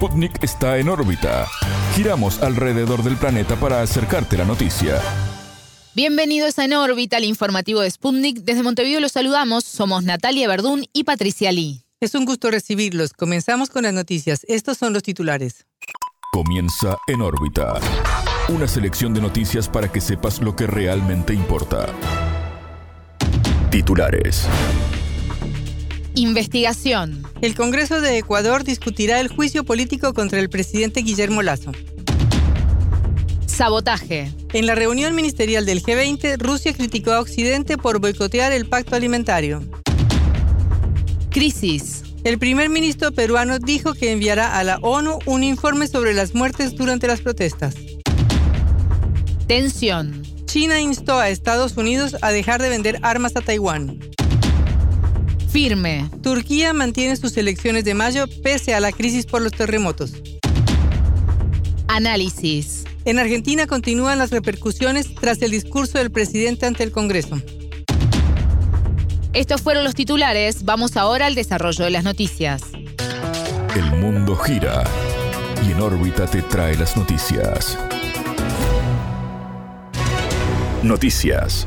Sputnik está en órbita. Giramos alrededor del planeta para acercarte la noticia. Bienvenidos a En órbita, el informativo de Sputnik. Desde Montevideo los saludamos. Somos Natalia Verdún y Patricia Lee. Es un gusto recibirlos. Comenzamos con las noticias. Estos son los titulares. Comienza En órbita. Una selección de noticias para que sepas lo que realmente importa. Titulares. Investigación. El Congreso de Ecuador discutirá el juicio político contra el presidente Guillermo Lazo. Sabotaje. En la reunión ministerial del G20, Rusia criticó a Occidente por boicotear el pacto alimentario. Crisis. El primer ministro peruano dijo que enviará a la ONU un informe sobre las muertes durante las protestas. Tensión. China instó a Estados Unidos a dejar de vender armas a Taiwán. Firme. Turquía mantiene sus elecciones de mayo pese a la crisis por los terremotos. Análisis. En Argentina continúan las repercusiones tras el discurso del presidente ante el Congreso. Estos fueron los titulares. Vamos ahora al desarrollo de las noticias. El mundo gira y en órbita te trae las noticias. Noticias.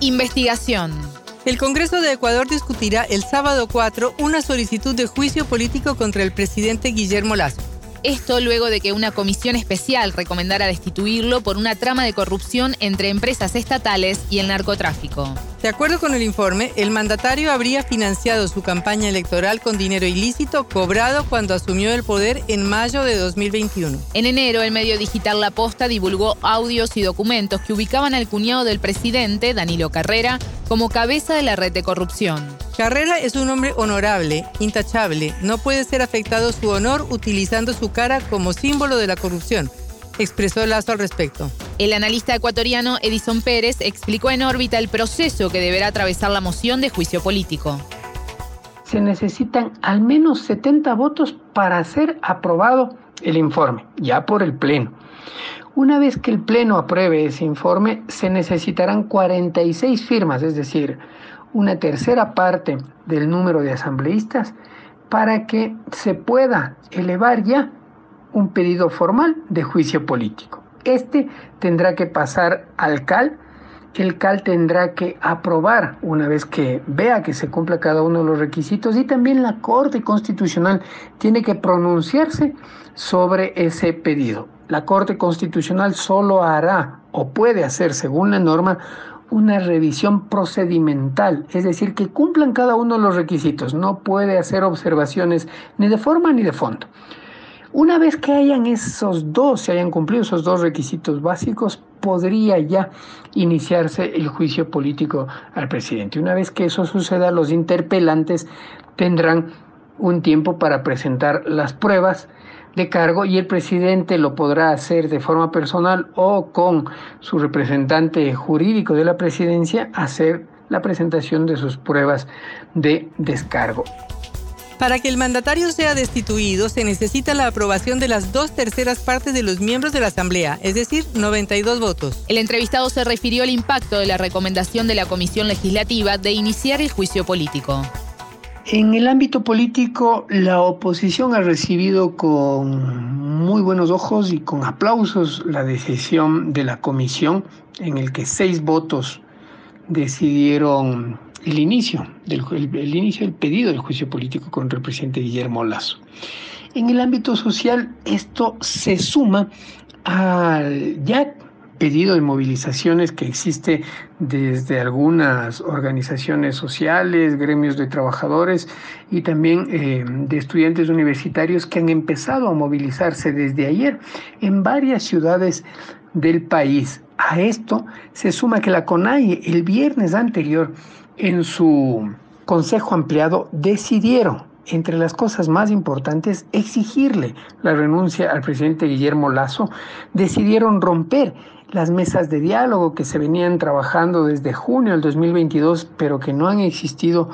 Investigación. El Congreso de Ecuador discutirá el sábado 4 una solicitud de juicio político contra el presidente Guillermo Lazo. Esto luego de que una comisión especial recomendara destituirlo por una trama de corrupción entre empresas estatales y el narcotráfico. De acuerdo con el informe, el mandatario habría financiado su campaña electoral con dinero ilícito cobrado cuando asumió el poder en mayo de 2021. En enero, el medio digital La Posta divulgó audios y documentos que ubicaban al cuñado del presidente, Danilo Carrera, como cabeza de la red de corrupción. Carrera es un hombre honorable, intachable. No puede ser afectado su honor utilizando su cara como símbolo de la corrupción, expresó Lazo al respecto. El analista ecuatoriano Edison Pérez explicó en órbita el proceso que deberá atravesar la moción de juicio político. Se necesitan al menos 70 votos para ser aprobado el informe, ya por el Pleno. Una vez que el Pleno apruebe ese informe, se necesitarán 46 firmas, es decir, una tercera parte del número de asambleístas para que se pueda elevar ya un pedido formal de juicio político. Este tendrá que pasar al CAL, el CAL tendrá que aprobar una vez que vea que se cumple cada uno de los requisitos y también la Corte Constitucional tiene que pronunciarse sobre ese pedido. La Corte Constitucional solo hará o puede hacer, según la norma, una revisión procedimental, es decir, que cumplan cada uno de los requisitos. No puede hacer observaciones ni de forma ni de fondo. Una vez que hayan esos dos, se hayan cumplido esos dos requisitos básicos, podría ya iniciarse el juicio político al presidente. Una vez que eso suceda, los interpelantes tendrán un tiempo para presentar las pruebas de cargo y el presidente lo podrá hacer de forma personal o con su representante jurídico de la presidencia hacer la presentación de sus pruebas de descargo. Para que el mandatario sea destituido se necesita la aprobación de las dos terceras partes de los miembros de la Asamblea, es decir, 92 votos. El entrevistado se refirió al impacto de la recomendación de la Comisión Legislativa de iniciar el juicio político. En el ámbito político, la oposición ha recibido con muy buenos ojos y con aplausos la decisión de la comisión en el que seis votos decidieron el inicio del, el, inicio del pedido del juicio político contra el presidente Guillermo Lazo. En el ámbito social, esto se suma al ya pedido de movilizaciones que existe desde algunas organizaciones sociales, gremios de trabajadores y también eh, de estudiantes universitarios que han empezado a movilizarse desde ayer en varias ciudades del país. A esto se suma que la CONAI el viernes anterior en su consejo ampliado decidieron entre las cosas más importantes, exigirle la renuncia al presidente Guillermo Lazo, decidieron romper las mesas de diálogo que se venían trabajando desde junio del 2022, pero que no han existido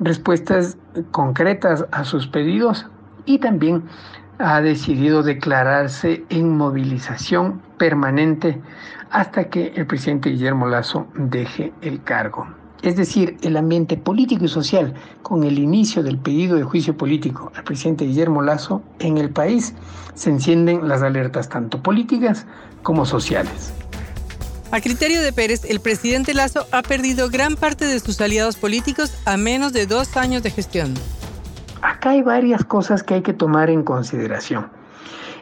respuestas concretas a sus pedidos y también ha decidido declararse en movilización permanente hasta que el presidente Guillermo Lazo deje el cargo. Es decir, el ambiente político y social, con el inicio del pedido de juicio político al presidente Guillermo Lazo, en el país se encienden las alertas tanto políticas como sociales. A criterio de Pérez, el presidente Lazo ha perdido gran parte de sus aliados políticos a menos de dos años de gestión. Acá hay varias cosas que hay que tomar en consideración.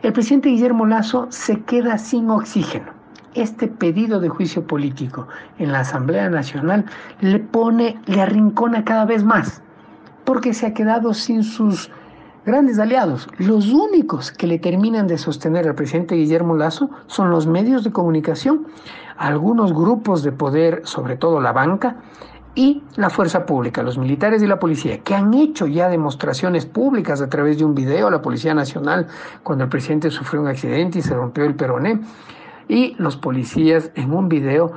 El presidente Guillermo Lazo se queda sin oxígeno. Este pedido de juicio político en la Asamblea Nacional le pone, le arrincona cada vez más, porque se ha quedado sin sus grandes aliados. Los únicos que le terminan de sostener al presidente Guillermo Lazo son los medios de comunicación, algunos grupos de poder, sobre todo la banca, y la fuerza pública, los militares y la policía, que han hecho ya demostraciones públicas a través de un video la Policía Nacional cuando el presidente sufrió un accidente y se rompió el peroné, y los policías en un video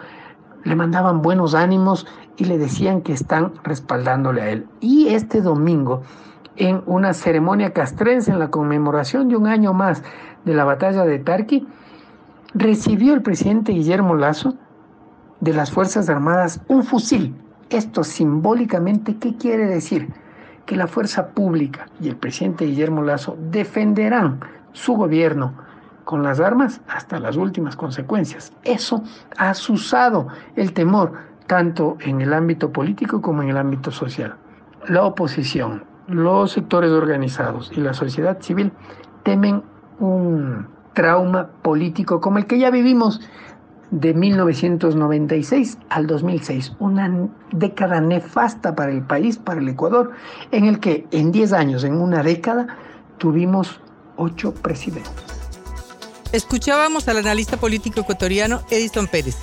le mandaban buenos ánimos y le decían que están respaldándole a él. Y este domingo, en una ceremonia castrense en la conmemoración de un año más de la batalla de Tarqui, recibió el presidente Guillermo Lazo de las Fuerzas Armadas un fusil. Esto simbólicamente, ¿qué quiere decir? Que la fuerza pública y el presidente Guillermo Lazo defenderán su gobierno con las armas hasta las últimas consecuencias. Eso ha asusado el temor tanto en el ámbito político como en el ámbito social. La oposición, los sectores organizados y la sociedad civil temen un trauma político como el que ya vivimos de 1996 al 2006, una década nefasta para el país, para el Ecuador, en el que en 10 años, en una década, tuvimos ocho presidentes. Escuchábamos al analista político ecuatoriano Edison Pérez.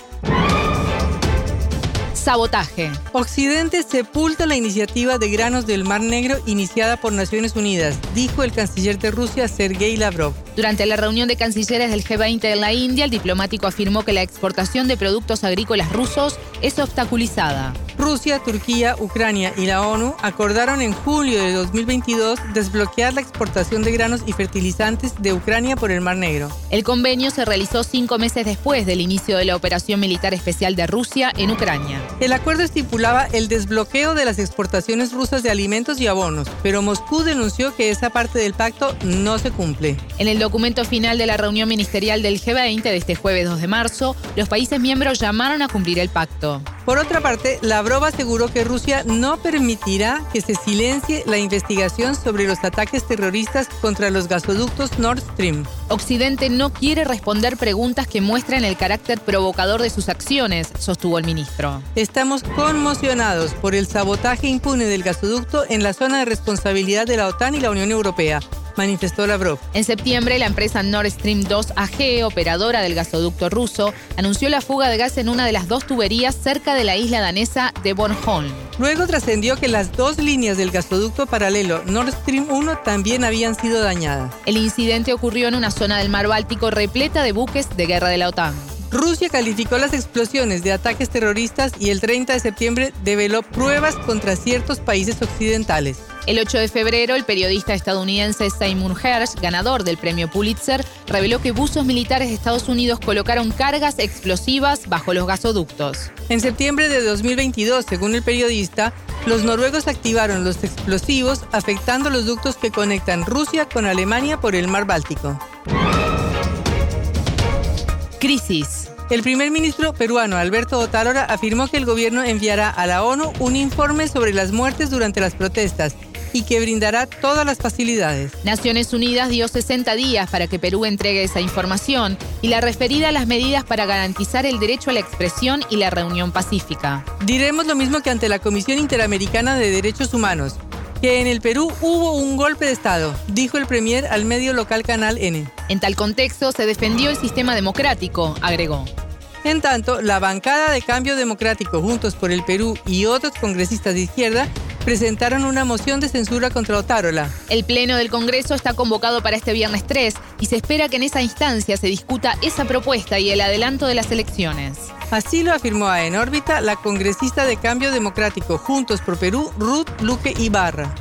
Sabotaje. Occidente sepulta la iniciativa de granos del Mar Negro iniciada por Naciones Unidas, dijo el canciller de Rusia Sergei Lavrov. Durante la reunión de cancilleres del G20 en la India, el diplomático afirmó que la exportación de productos agrícolas rusos es obstaculizada. Rusia, Turquía, Ucrania y la ONU acordaron en julio de 2022 desbloquear la exportación de granos y fertilizantes de Ucrania por el Mar Negro. El convenio se realizó cinco meses después del inicio de la operación militar especial de Rusia en Ucrania. El acuerdo estipulaba el desbloqueo de las exportaciones rusas de alimentos y abonos, pero Moscú denunció que esa parte del pacto no se cumple. En el documento final de la reunión ministerial del G20 de este jueves 2 de marzo, los países miembros llamaron a cumplir el pacto. Por otra parte, Lavrov aseguró que Rusia no permitirá que se silencie la investigación sobre los ataques terroristas contra los gasoductos Nord Stream. Occidente no quiere responder preguntas que muestren el carácter provocador de sus acciones, sostuvo el ministro. Estamos conmocionados por el sabotaje impune del gasoducto en la zona de responsabilidad de la OTAN y la Unión Europea manifestó Lavrov. En septiembre, la empresa Nord Stream 2 AG, operadora del gasoducto ruso, anunció la fuga de gas en una de las dos tuberías cerca de la isla danesa de Bornholm. Luego trascendió que las dos líneas del gasoducto paralelo Nord Stream 1 también habían sido dañadas. El incidente ocurrió en una zona del mar Báltico repleta de buques de guerra de la OTAN. Rusia calificó las explosiones de ataques terroristas y el 30 de septiembre develó pruebas contra ciertos países occidentales. El 8 de febrero, el periodista estadounidense Simon Hersh, ganador del premio Pulitzer, reveló que buzos militares de Estados Unidos colocaron cargas explosivas bajo los gasoductos. En septiembre de 2022, según el periodista, los noruegos activaron los explosivos afectando los ductos que conectan Rusia con Alemania por el mar Báltico. Crisis. El primer ministro peruano Alberto Otálora afirmó que el gobierno enviará a la ONU un informe sobre las muertes durante las protestas y que brindará todas las facilidades. Naciones Unidas dio 60 días para que Perú entregue esa información y la referida a las medidas para garantizar el derecho a la expresión y la reunión pacífica. Diremos lo mismo que ante la Comisión Interamericana de Derechos Humanos que en el Perú hubo un golpe de Estado, dijo el Premier al medio local Canal N. En tal contexto se defendió el sistema democrático, agregó. En tanto, la bancada de Cambio Democrático Juntos por el Perú y otros congresistas de izquierda presentaron una moción de censura contra Otárola. El Pleno del Congreso está convocado para este viernes 3 y se espera que en esa instancia se discuta esa propuesta y el adelanto de las elecciones. Así lo afirmó a En órbita la congresista de Cambio Democrático Juntos por Perú, Ruth Luque Ibarra.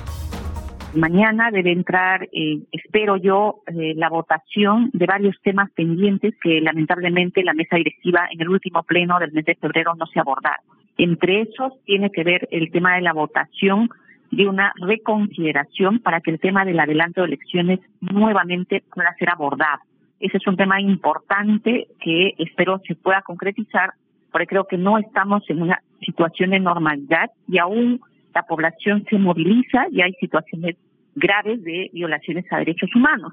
Mañana debe entrar, eh, espero yo, eh, la votación de varios temas pendientes que lamentablemente la mesa directiva en el último pleno del mes de febrero no se abordaron. Entre esos tiene que ver el tema de la votación de una reconsideración para que el tema del adelanto de elecciones nuevamente pueda ser abordado. Ese es un tema importante que espero se pueda concretizar, porque creo que no estamos en una situación de normalidad y aún la población se moviliza y hay situaciones graves de violaciones a derechos humanos,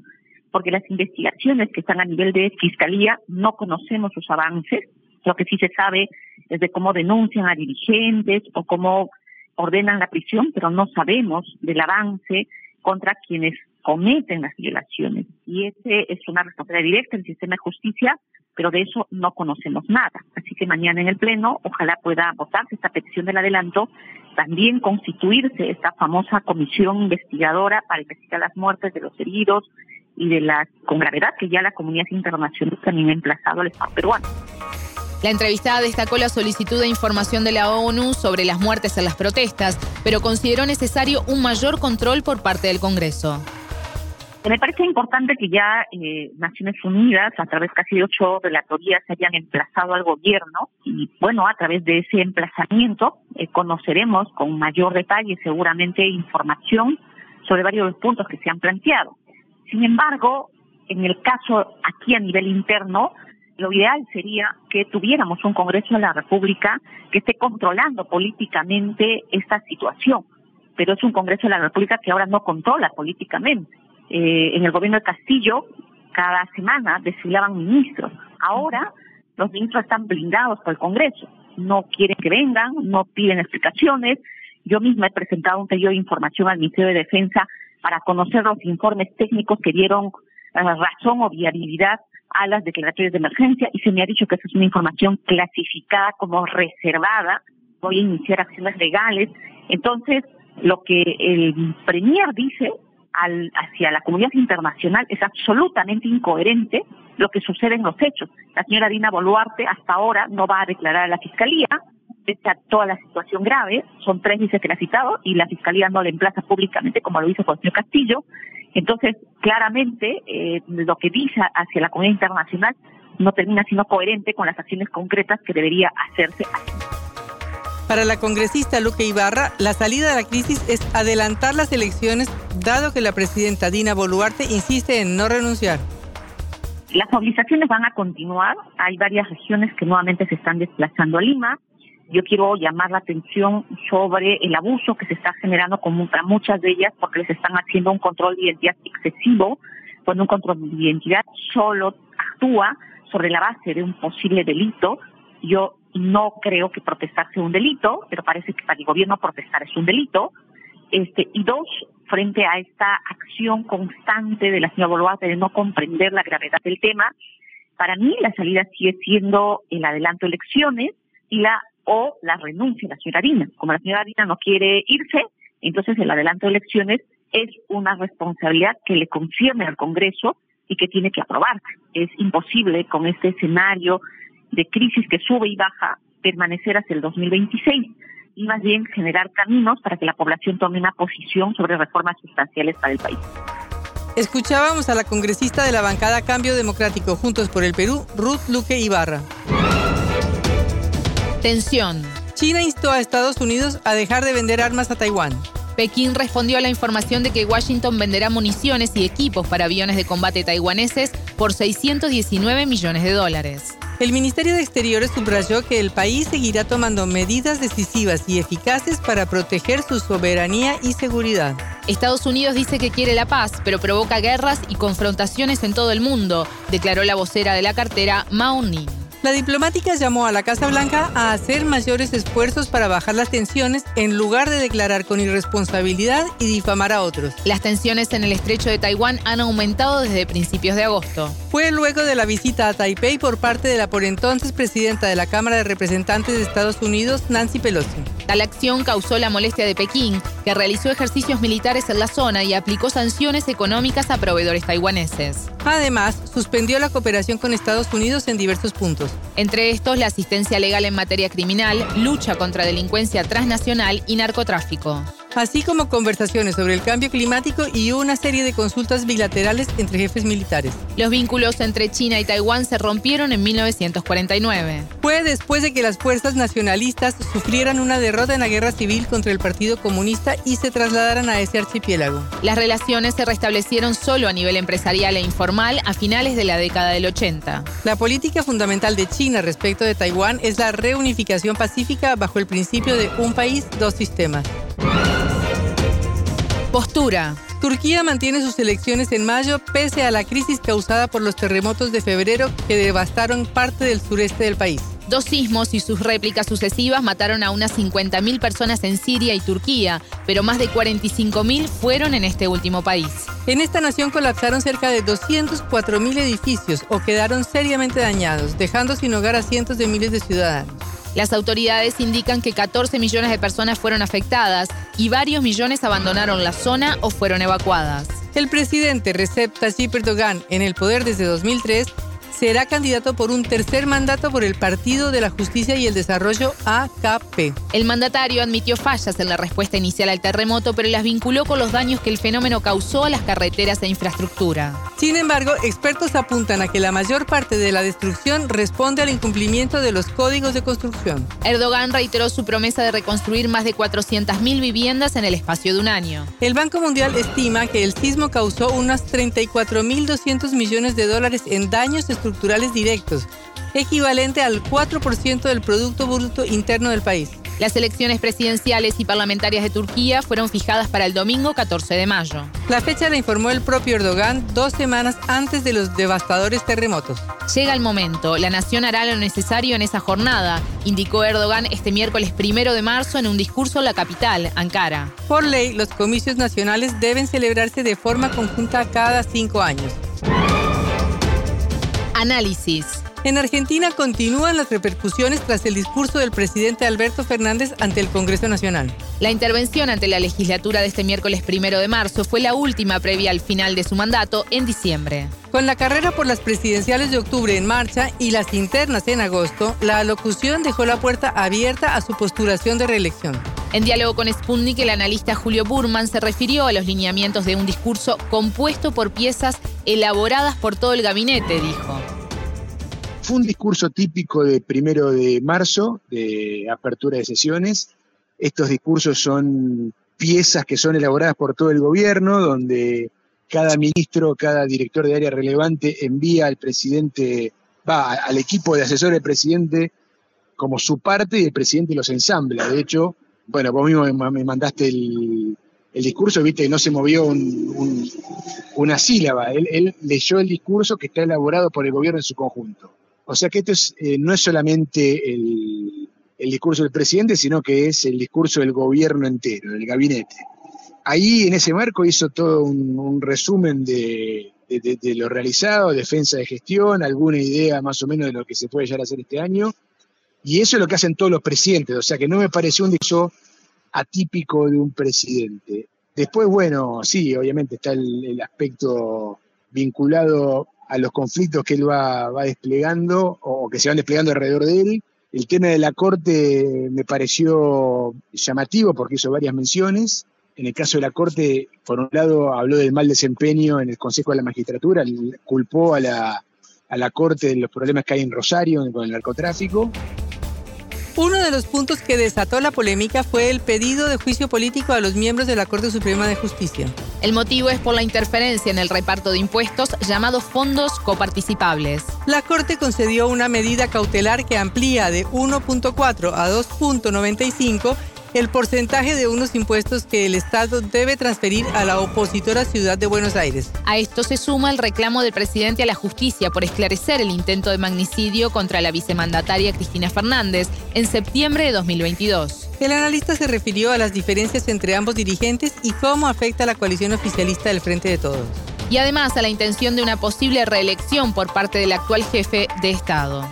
porque las investigaciones que están a nivel de fiscalía no conocemos sus avances, lo que sí se sabe es de cómo denuncian a dirigentes o cómo ordenan la prisión, pero no sabemos del avance contra quienes cometen las violaciones. Y ese es una responsabilidad directa del sistema de justicia, pero de eso no conocemos nada. Así que mañana en el Pleno ojalá pueda votarse esta petición del adelanto, también constituirse esta famosa comisión investigadora para investigar las muertes de los heridos y de las con gravedad que ya la comunidad internacional también ha emplazado al Estado peruano. La entrevistada destacó la solicitud de información de la ONU sobre las muertes en las protestas, pero consideró necesario un mayor control por parte del Congreso. Me parece importante que ya eh, Naciones Unidas, a través casi de ocho relatorías, hayan emplazado al gobierno y, bueno, a través de ese emplazamiento eh, conoceremos con mayor detalle seguramente información sobre varios puntos que se han planteado. Sin embargo, en el caso aquí a nivel interno, lo ideal sería que tuviéramos un Congreso de la República que esté controlando políticamente esta situación, pero es un Congreso de la República que ahora no controla políticamente. Eh, en el gobierno de Castillo, cada semana desfilaban ministros. Ahora los ministros están blindados por el Congreso. No quieren que vengan, no piden explicaciones. Yo misma he presentado un pedido de información al Ministerio de Defensa para conocer los informes técnicos que dieron eh, razón o viabilidad a las declaratorias de emergencia y se me ha dicho que esa es una información clasificada como reservada. Voy a iniciar acciones legales. Entonces, lo que el Premier dice al, hacia la comunidad internacional es absolutamente incoherente lo que sucede en los hechos. La señora Dina Boluarte hasta ahora no va a declarar a la Fiscalía, está toda la situación grave, son tres dice que la ha citado y la Fiscalía no le emplaza públicamente como lo hizo con el señor Castillo. Entonces, claramente, eh, lo que dice hacia la comunidad internacional no termina siendo coherente con las acciones concretas que debería hacerse. Para la congresista Luque Ibarra, la salida de la crisis es adelantar las elecciones, dado que la presidenta Dina Boluarte insiste en no renunciar. Las movilizaciones van a continuar. Hay varias regiones que nuevamente se están desplazando a Lima. Yo quiero llamar la atención sobre el abuso que se está generando contra muchas de ellas porque les están haciendo un control de identidad excesivo, cuando un control de identidad solo actúa sobre la base de un posible delito. Yo no creo que protestar sea un delito, pero parece que para el gobierno protestar es un delito. Este, y dos, frente a esta acción constante de la señora Boluarte de no comprender la gravedad del tema, para mí la salida sigue siendo el adelanto de elecciones y la o la renuncia de la señora Dina. Como la señora Dina no quiere irse, entonces el adelanto de elecciones es una responsabilidad que le concierne al Congreso y que tiene que aprobar. Es imposible con este escenario de crisis que sube y baja permanecer hasta el 2026 y más bien generar caminos para que la población tome una posición sobre reformas sustanciales para el país. Escuchábamos a la congresista de la bancada Cambio Democrático Juntos por el Perú, Ruth Luque Ibarra. Tensión. China instó a Estados Unidos a dejar de vender armas a Taiwán. Pekín respondió a la información de que Washington venderá municiones y equipos para aviones de combate taiwaneses por 619 millones de dólares. El Ministerio de Exteriores subrayó que el país seguirá tomando medidas decisivas y eficaces para proteger su soberanía y seguridad. Estados Unidos dice que quiere la paz, pero provoca guerras y confrontaciones en todo el mundo, declaró la vocera de la cartera Mao Ning. La diplomática llamó a la Casa Blanca a hacer mayores esfuerzos para bajar las tensiones en lugar de declarar con irresponsabilidad y difamar a otros. Las tensiones en el estrecho de Taiwán han aumentado desde principios de agosto. Fue luego de la visita a Taipei por parte de la por entonces presidenta de la Cámara de Representantes de Estados Unidos, Nancy Pelosi. Tal acción causó la molestia de Pekín, que realizó ejercicios militares en la zona y aplicó sanciones económicas a proveedores taiwaneses. Además, suspendió la cooperación con Estados Unidos en diversos puntos. Entre estos, la asistencia legal en materia criminal, lucha contra delincuencia transnacional y narcotráfico. Así como conversaciones sobre el cambio climático y una serie de consultas bilaterales entre jefes militares. Los vínculos entre China y Taiwán se rompieron en 1949. Fue después de que las fuerzas nacionalistas sufrieran una derrota en la guerra civil contra el Partido Comunista y se trasladaran a ese archipiélago. Las relaciones se restablecieron solo a nivel empresarial e informal a finales de la década del 80. La política fundamental de China respecto de Taiwán es la reunificación pacífica bajo el principio de un país, dos sistemas. Postura. Turquía mantiene sus elecciones en mayo pese a la crisis causada por los terremotos de febrero que devastaron parte del sureste del país. Dos sismos y sus réplicas sucesivas mataron a unas 50.000 personas en Siria y Turquía, pero más de 45.000 fueron en este último país. En esta nación colapsaron cerca de 204.000 edificios o quedaron seriamente dañados, dejando sin hogar a cientos de miles de ciudadanos. Las autoridades indican que 14 millones de personas fueron afectadas y varios millones abandonaron la zona o fueron evacuadas. El presidente Recep Tayyip Erdogan, en el poder desde 2003, será candidato por un tercer mandato por el Partido de la Justicia y el Desarrollo AKP. El mandatario admitió fallas en la respuesta inicial al terremoto, pero las vinculó con los daños que el fenómeno causó a las carreteras e infraestructura. Sin embargo, expertos apuntan a que la mayor parte de la destrucción responde al incumplimiento de los códigos de construcción. Erdogan reiteró su promesa de reconstruir más de 400.000 viviendas en el espacio de un año. El Banco Mundial estima que el sismo causó unos 34.200 millones de dólares en daños estructurales estructurales directos, equivalente al 4% del Producto Bruto Interno del país. Las elecciones presidenciales y parlamentarias de Turquía fueron fijadas para el domingo 14 de mayo. La fecha la informó el propio Erdogan dos semanas antes de los devastadores terremotos. Llega el momento, la nación hará lo necesario en esa jornada, indicó Erdogan este miércoles primero de marzo en un discurso en la capital, Ankara. Por ley, los comicios nacionales deben celebrarse de forma conjunta cada cinco años. Análisis. En Argentina continúan las repercusiones tras el discurso del presidente Alberto Fernández ante el Congreso Nacional. La intervención ante la legislatura de este miércoles primero de marzo fue la última previa al final de su mandato en diciembre. Con la carrera por las presidenciales de octubre en marcha y las internas en agosto, la alocución dejó la puerta abierta a su postulación de reelección. En diálogo con Sputnik, el analista Julio Burman se refirió a los lineamientos de un discurso compuesto por piezas elaboradas por todo el gabinete, dijo. Fue un discurso típico de primero de marzo, de apertura de sesiones. Estos discursos son piezas que son elaboradas por todo el gobierno, donde cada ministro, cada director de área relevante envía al presidente, va al equipo de asesores del presidente como su parte y el presidente los ensambla. De hecho, bueno, vos mismo me mandaste el, discurso, viste, que no se movió una sílaba. Él, leyó el discurso que está elaborado por el gobierno en su conjunto. O sea que esto es, eh, no es solamente el, discurso del presidente, sino que es el discurso del gobierno entero, del gabinete. Ahí, en ese marco, hizo todo un, resumen de, de, lo realizado, defensa de gestión, alguna idea más o menos de lo que se puede llegar a hacer este año, y eso es lo que hacen todos los presidentes, o sea que no me pareció un discurso atípico de un presidente. Después, bueno, sí, obviamente está el, aspecto vinculado a los conflictos que él va, desplegando o que se van desplegando alrededor de él. El tema de la Corte me pareció llamativo porque hizo varias menciones. En el caso de la Corte, por un lado, habló del mal desempeño en el Consejo de la Magistratura, culpó a la, a la Corte de los problemas que hay en Rosario con el narcotráfico. Uno de los puntos que desató la polémica fue el pedido de juicio político a los miembros de la Corte Suprema de Justicia. El motivo es por la interferencia en el reparto de impuestos llamados fondos coparticipables. La Corte concedió una medida cautelar que amplía de 1.4 a 2.95 el porcentaje de unos impuestos que el Estado debe transferir a la opositora Ciudad de Buenos Aires. A esto se suma el reclamo del presidente a la justicia por esclarecer el intento de magnicidio contra la vicemandataria Cristina Fernández en septiembre de 2022. El analista se refirió a las diferencias entre ambos dirigentes y cómo afecta la coalición oficialista del Frente de Todos. Y además a la intención de una posible reelección por parte del actual jefe de Estado.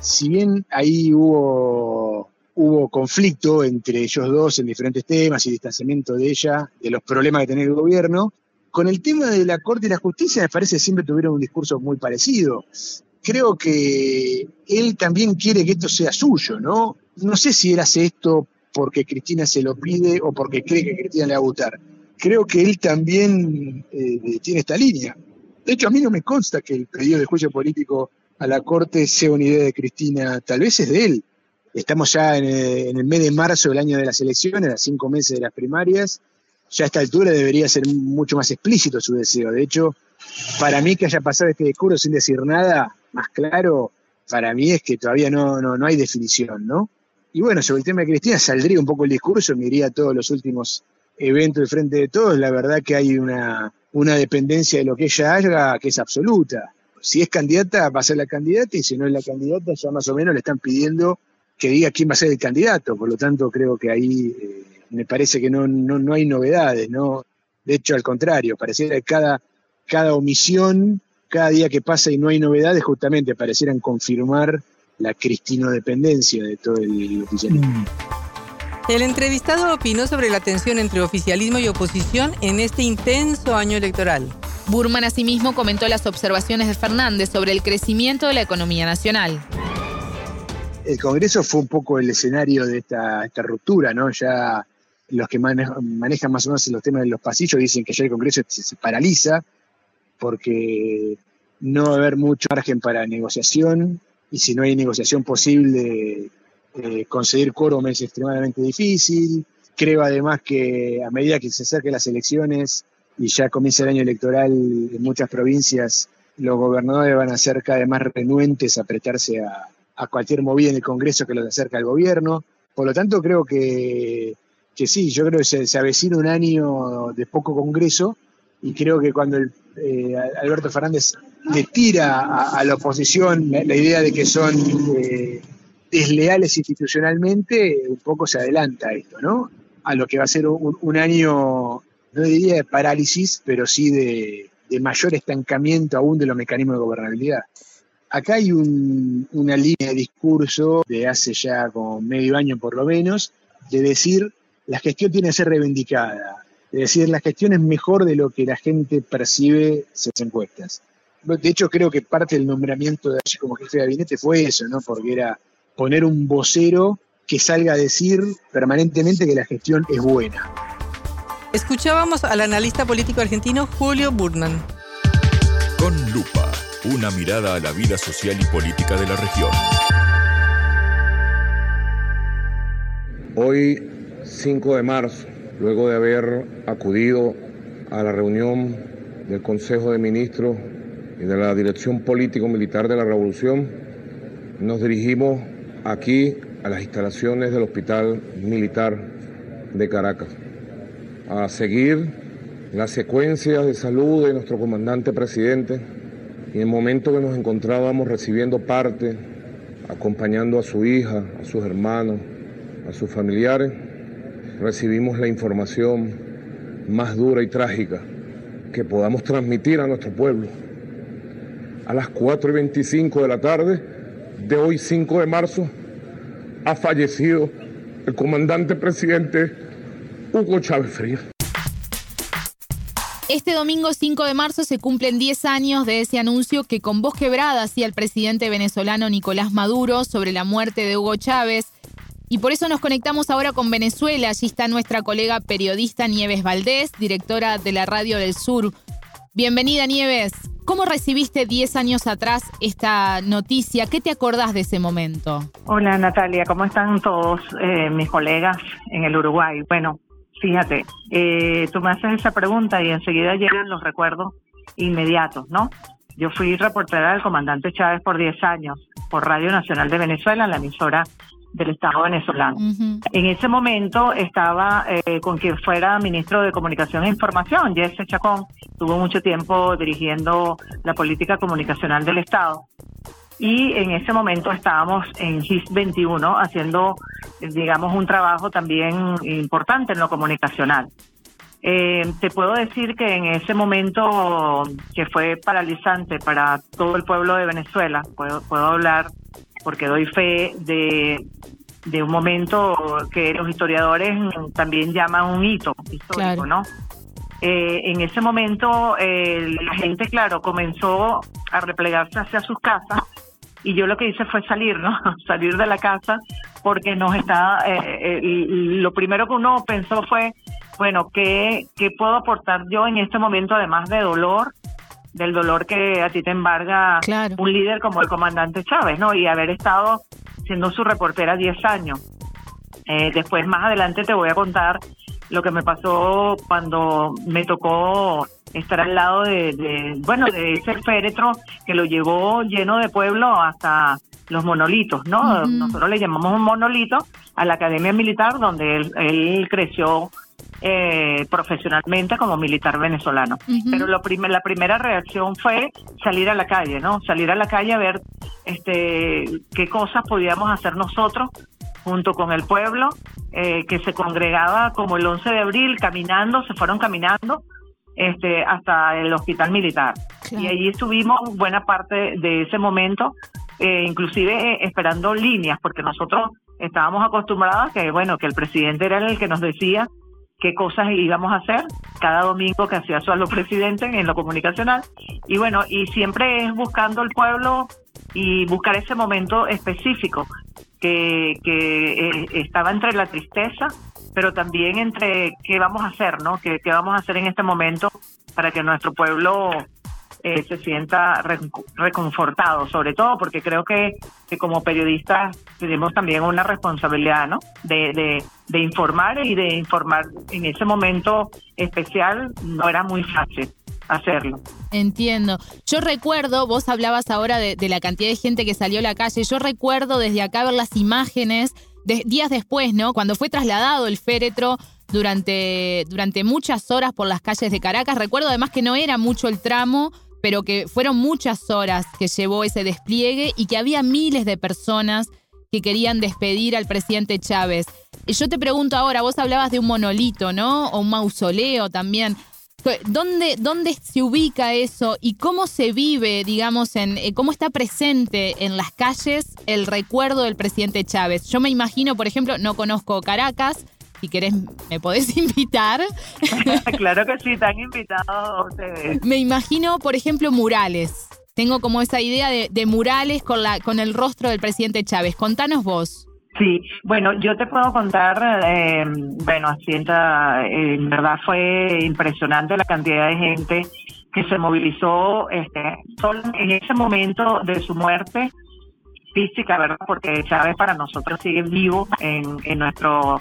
Si bien ahí hubo hubo conflicto entre ellos dos en diferentes temas y distanciamiento de ella, de los problemas que tenía el gobierno. Con el tema de la Corte y la Justicia, me parece que siempre tuvieron un discurso muy parecido. Creo que él también quiere que esto sea suyo, ¿no? No sé si él hace esto porque Cristina se lo pide o porque cree que Cristina le va a gustar. Creo que él también eh, tiene esta línea. De hecho, a mí no me consta que el pedido de juicio político a la Corte sea una idea de Cristina, tal vez es de él. Estamos ya en el, mes de marzo del año de las elecciones, a cinco meses de las primarias. Ya a esta altura debería ser mucho más explícito su deseo. De hecho, para mí que haya pasado este discurso sin decir nada más claro, para mí es que todavía no, no, no hay definición, ¿no? Y bueno, sobre el tema de Cristina saldría un poco el discurso, me iría a todos los últimos eventos de frente de todos. La verdad que hay una, una dependencia de lo que ella haga que es absoluta. Si es candidata, va a ser la candidata, y si no es la candidata, ya más o menos le están pidiendo que diga quién va a ser el candidato. Por lo tanto, creo que ahí eh, me parece que no, no, no hay novedades, ¿no? De hecho, al contrario, pareciera que cada, cada omisión cada día que pasa y no hay novedades, justamente parecieran confirmar la cristinodependencia de todo el oficialismo. Mm. El entrevistado opinó sobre la tensión entre oficialismo y oposición en este intenso año electoral. Burman asimismo comentó las observaciones de Fernández sobre el crecimiento de la economía nacional. El Congreso fue un poco el escenario de esta, ruptura, ¿no? Ya los que manejan más o menos los temas de los pasillos dicen que ya el Congreso se paraliza, porque no va a haber mucho margen para negociación y si no hay negociación posible, eh, conseguir quórum es extremadamente difícil. Creo además que a medida que se acerquen las elecciones y ya comienza el año electoral en muchas provincias, los gobernadores van a ser cada vez más renuentes a apretarse a, cualquier movida en el Congreso que los acerca al gobierno. Por lo tanto, creo que, que sí, yo creo que se, se avecina un año de poco Congreso y creo que cuando el eh, Alberto Fernández le tira a, la oposición la, idea de que son eh, desleales institucionalmente, un poco se adelanta esto, ¿no? A lo que va a ser un, año, no diría de parálisis, pero sí de, mayor estancamiento aún de los mecanismos de gobernabilidad. Acá hay una línea de discurso de hace ya como medio año por lo menos, de decir la gestión tiene que ser reivindicada, es decir, la gestión es mejor de lo que la gente percibe en las encuestas. De hecho, creo que parte del nombramiento de allí como jefe de gabinete fue eso, ¿no? Porque era poner un vocero que salga a decir permanentemente que la gestión es buena. Escuchábamos al analista político argentino Julio Burman. Con lupa, una mirada a la vida social y política de la región. Hoy, 5 de marzo, luego de haber acudido a la reunión del Consejo de Ministros y de la Dirección Político-Militar de la Revolución, nos dirigimos aquí a las instalaciones del Hospital Militar de Caracas a seguir la secuencia de salud de nuestro comandante presidente en el momento que nos encontrábamos recibiendo parte, acompañando a su hija, a sus hermanos, a sus familiares, recibimos la información más dura y trágica que podamos transmitir a nuestro pueblo. A las 4 y 25 de la tarde de hoy 5 de marzo ha fallecido el comandante presidente Hugo Chávez Frías. Este domingo 5 de marzo se cumplen 10 años de ese anuncio que con voz quebrada hacía el presidente venezolano Nicolás Maduro sobre la muerte de Hugo Chávez y por eso nos conectamos ahora con Venezuela. Allí está nuestra colega periodista Nieves Valdés, directora de la Radio del Sur. Bienvenida Nieves. ¿Cómo recibiste 10 años atrás esta noticia? ¿Qué te acordás de ese momento? Hola Natalia, ¿cómo están todos eh, mis colegas en el Uruguay? Bueno, fíjate, eh, tú me haces esa pregunta y enseguida llegan los recuerdos inmediatos, ¿no? Yo fui reportera del comandante Chávez por 10 años por Radio Nacional de Venezuela, la emisora del Estado venezolano. En ese momento estaba eh, con quien fuera ministro de Comunicación e Información, Jesse Chacón, tuvo mucho tiempo dirigiendo la política comunicacional del Estado. Y en ese momento estábamos en GIS 21 haciendo, digamos, un trabajo también importante en lo comunicacional. Eh, te puedo decir que en ese momento que fue paralizante para todo el pueblo de Venezuela, puedo, puedo hablar porque doy fe de, un momento que los historiadores también llaman un hito histórico, ¿no? Eh, en ese momento eh, la gente, claro, comenzó a replegarse hacia sus casas y yo lo que hice fue salir, ¿no? salir de la casa porque nos está, eh, lo primero que uno pensó fue, bueno, ¿qué, ¿qué puedo aportar yo en este momento, además de dolor? del dolor que a ti te embarga un líder como el comandante Chávez, ¿no? Y haber estado siendo su reportera 10 años. Eh, después, más adelante, te voy a contar lo que me pasó cuando me tocó estar al lado de, bueno, de ese féretro que lo llevó lleno de pueblo hasta los monolitos, ¿no? Nosotros le llamamos un monolito a la Academia Militar donde él, creció eh, profesionalmente como militar venezolano. Pero lo la primera reacción fue salir a la calle, ¿no? Salir a la calle a ver este, qué cosas podíamos hacer nosotros junto con el pueblo eh, que se congregaba como el 11 de abril caminando, se fueron caminando este, hasta el hospital militar. Y allí estuvimos buena parte de ese momento, eh, inclusive eh, esperando líneas, porque nosotros estábamos acostumbrados a que, bueno, que el presidente era el que nos decía qué cosas íbamos a hacer cada domingo que hacía su a los presidentes en lo comunicacional. Y bueno, y siempre es buscando el pueblo y buscar ese momento específico que, que eh, estaba entre la tristeza, pero también entre qué vamos a hacer, ¿no? ¿Qué, vamos a hacer en este momento para que nuestro pueblo eh, se sienta reconfortado, sobre todo porque creo que, que, como periodistas tenemos también una responsabilidad, ¿no? De informar y de informar en ese momento especial no era muy fácil hacerlo. Entiendo. Yo recuerdo, vos hablabas ahora de, la cantidad de gente que salió a la calle, yo recuerdo desde acá ver las imágenes de, días después, ¿no? Cuando fue trasladado el féretro durante, durante muchas horas por las calles de Caracas. Recuerdo además que no era mucho el tramo, pero que fueron muchas horas que llevó ese despliegue y que había miles de personas que querían despedir al presidente Chávez. Yo te pregunto ahora, vos hablabas de un monolito, ¿no? O un mausoleo también. ¿Dónde, ¿Dónde se ubica eso y cómo se vive, digamos, en eh, cómo está presente en las calles el recuerdo del presidente Chávez? Yo me imagino, por ejemplo, no conozco Caracas, si querés me podés invitar. claro que sí, están invitados ustedes. Me imagino, por ejemplo, murales. Tengo como esa idea de, de murales con, la, con el rostro del presidente Chávez. Contanos vos. Sí, bueno, yo te puedo contar, eh, bueno, asienta, en verdad fue impresionante la cantidad de gente que se movilizó este, solo en ese momento de su muerte física, ¿verdad? Porque Chávez para nosotros sigue vivo en, en nuestro,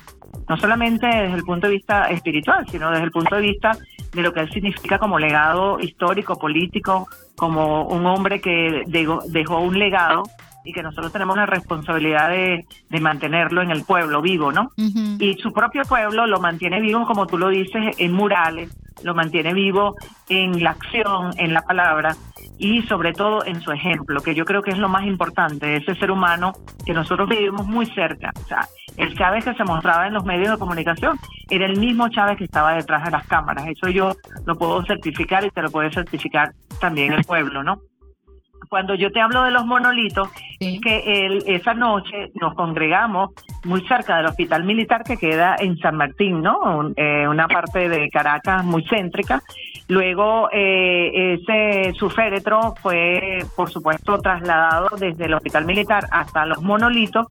no solamente desde el punto de vista espiritual, sino desde el punto de vista de lo que él significa como legado histórico, político, como un hombre que dejó un legado y que nosotros tenemos la responsabilidad de, de mantenerlo en el pueblo vivo, ¿no? Y su propio pueblo lo mantiene vivo, como tú lo dices, en murales, lo mantiene vivo en la acción, en la palabra y sobre todo en su ejemplo, que yo creo que es lo más importante, ese ser humano que nosotros vivimos muy cerca. O sea, el Chávez que se mostraba en los medios de comunicación era el mismo Chávez que estaba detrás de las cámaras. Eso yo lo puedo certificar y te lo puede certificar también el pueblo, ¿no? Cuando yo te hablo de los monolitos, es que el, esa noche nos congregamos muy cerca del hospital militar que queda en San Martín, ¿no? Eh, una parte de Caracas muy céntrica. Luego, eh, ese su féretro fue, por supuesto, trasladado desde el hospital militar hasta los monolitos,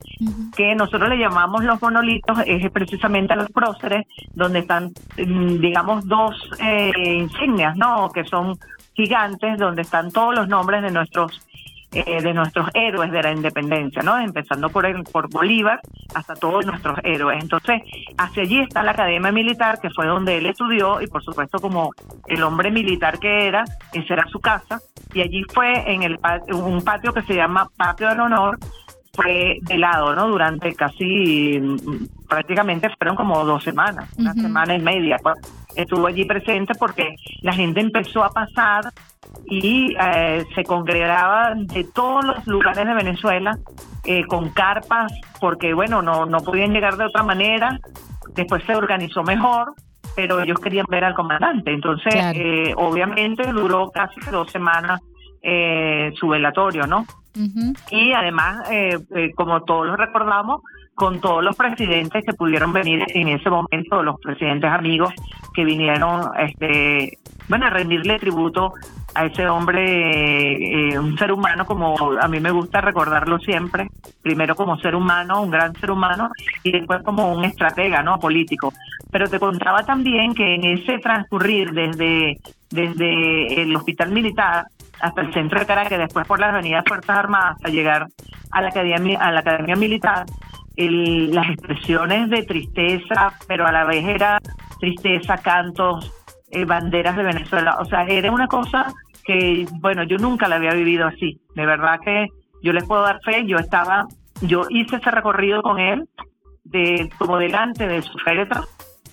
que nosotros le llamamos los monolitos, es precisamente los próceres, donde están, mm, digamos, dos eh, insignias, ¿no? Que son gigantes donde están todos los nombres de nuestros eh, de nuestros héroes de la independencia, ¿no? Empezando por el, por Bolívar hasta todos nuestros héroes. Entonces, hacia allí está la Academia Militar, que fue donde él estudió y por supuesto como el hombre militar que era, esa era su casa y allí fue en el un patio que se llama Patio del Honor fue velado, ¿no? Durante casi, prácticamente fueron como dos semanas, una semana y media. Estuvo allí presente porque la gente empezó a pasar y eh, se congregaba de todos los lugares de Venezuela eh, con carpas, porque bueno, no, no podían llegar de otra manera. Después se organizó mejor, pero ellos querían ver al comandante. Entonces, eh, obviamente duró casi dos semanas su velatorio, ¿no? Y además, eh, eh, como todos lo recordamos, con todos los presidentes que pudieron venir en ese momento, los presidentes amigos que vinieron, este, bueno, a rendirle tributo a ese hombre, eh, un ser humano como a mí me gusta recordarlo siempre, primero como ser humano, un gran ser humano, y después como un estratega, ¿no? Político. Pero te contaba también que en ese transcurrir desde, desde el hospital militar hasta el centro de Caracas, después por la avenida Fuerzas Armadas, hasta llegar a la academia, a la academia militar, las expresiones de tristeza, pero a la vez era tristeza, cantos, eh, banderas de Venezuela. O sea, era una cosa que, bueno, yo nunca la había vivido así. De verdad que yo les puedo dar fe, yo estaba, yo hice ese recorrido con él, de como delante de su féretro,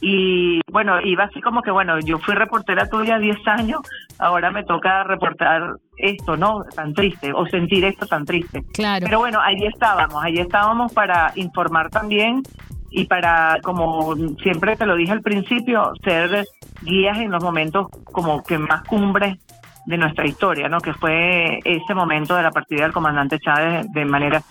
y bueno, iba así como que, bueno, yo fui reportera tuya 10 años, ahora me toca reportar esto, ¿no? Tan triste, o sentir esto tan triste. Claro. Pero bueno, ahí estábamos, ahí estábamos para informar también y para, como siempre te lo dije al principio, ser guías en los momentos como que más cumbres de nuestra historia, ¿no? Que fue ese momento de la partida del comandante Chávez de manera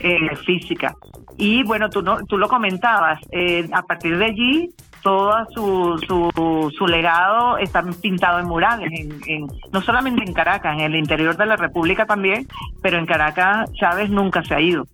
eh, física. Y bueno, tú, no, tú lo comentabas, eh, a partir de allí todo su, su, su, legado está pintado en murales, en, no solamente en Caracas, en el interior de la República también, pero en Caracas Chávez nunca se ha ido.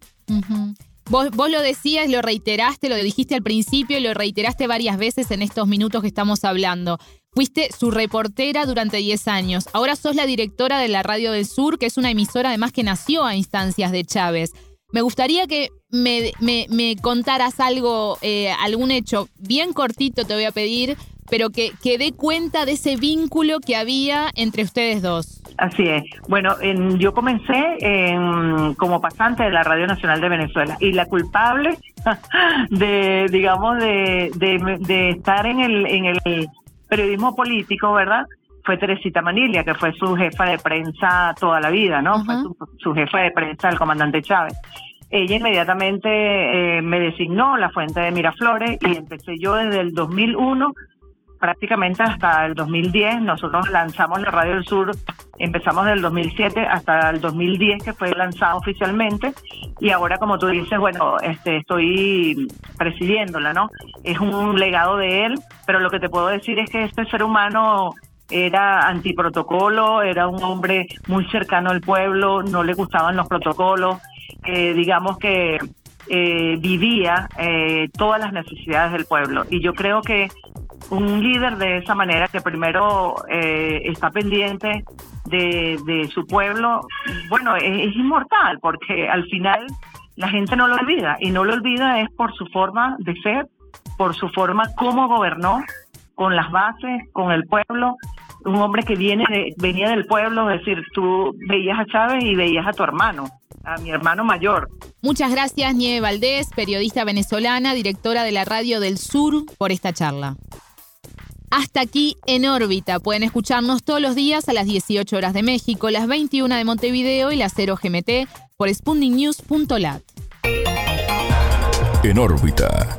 Vos, vos lo decías, lo reiteraste, lo dijiste al principio y lo reiteraste varias veces en estos minutos que estamos hablando. Fuiste su reportera durante 10 años. Ahora sos la directora de la Radio del Sur, que es una emisora además que nació a instancias de Chávez. Me gustaría que me, me, contaras algo, eh, algún hecho bien cortito te voy a pedir, pero que, que dé cuenta de ese vínculo que había entre ustedes dos. Así es. Bueno, en, yo comencé en, como pasante de la Radio Nacional de Venezuela y la culpable de, digamos, de, de, estar en el, en el periodismo político, ¿verdad? Fue Teresita Manilia, que fue su jefa de prensa toda la vida, ¿no? Fue su, jefa de prensa, el comandante Chávez ella inmediatamente eh, me designó la fuente de Miraflores y empecé yo desde el 2001 prácticamente hasta el 2010. Nosotros lanzamos la Radio del Sur, empezamos del 2007 hasta el 2010 que fue lanzado oficialmente y ahora como tú dices, bueno, este estoy presidiéndola, ¿no? Es un legado de él, pero lo que te puedo decir es que este ser humano era antiprotocolo, era un hombre muy cercano al pueblo, no le gustaban los protocolos, eh, digamos que eh, vivía eh, todas las necesidades del pueblo. Y yo creo que un líder de esa manera, que primero está pendiente de, su pueblo, bueno, es, inmortal, porque al final la gente no lo olvida. Y no lo olvida es por su forma de ser, por su forma como gobernó, con las bases, con el pueblo, un hombre que viene venía del pueblo, es decir, tú veías a Chávez y veías a tu hermano a mi hermano mayor. Muchas gracias, Nieve Valdés, periodista venezolana, directora de la Radio del Sur, por esta charla. Hasta aquí en órbita. Pueden escucharnos todos los días a las 18 horas de México, las 21 de Montevideo y las 0 GMT por spundingnews.lat. En órbita.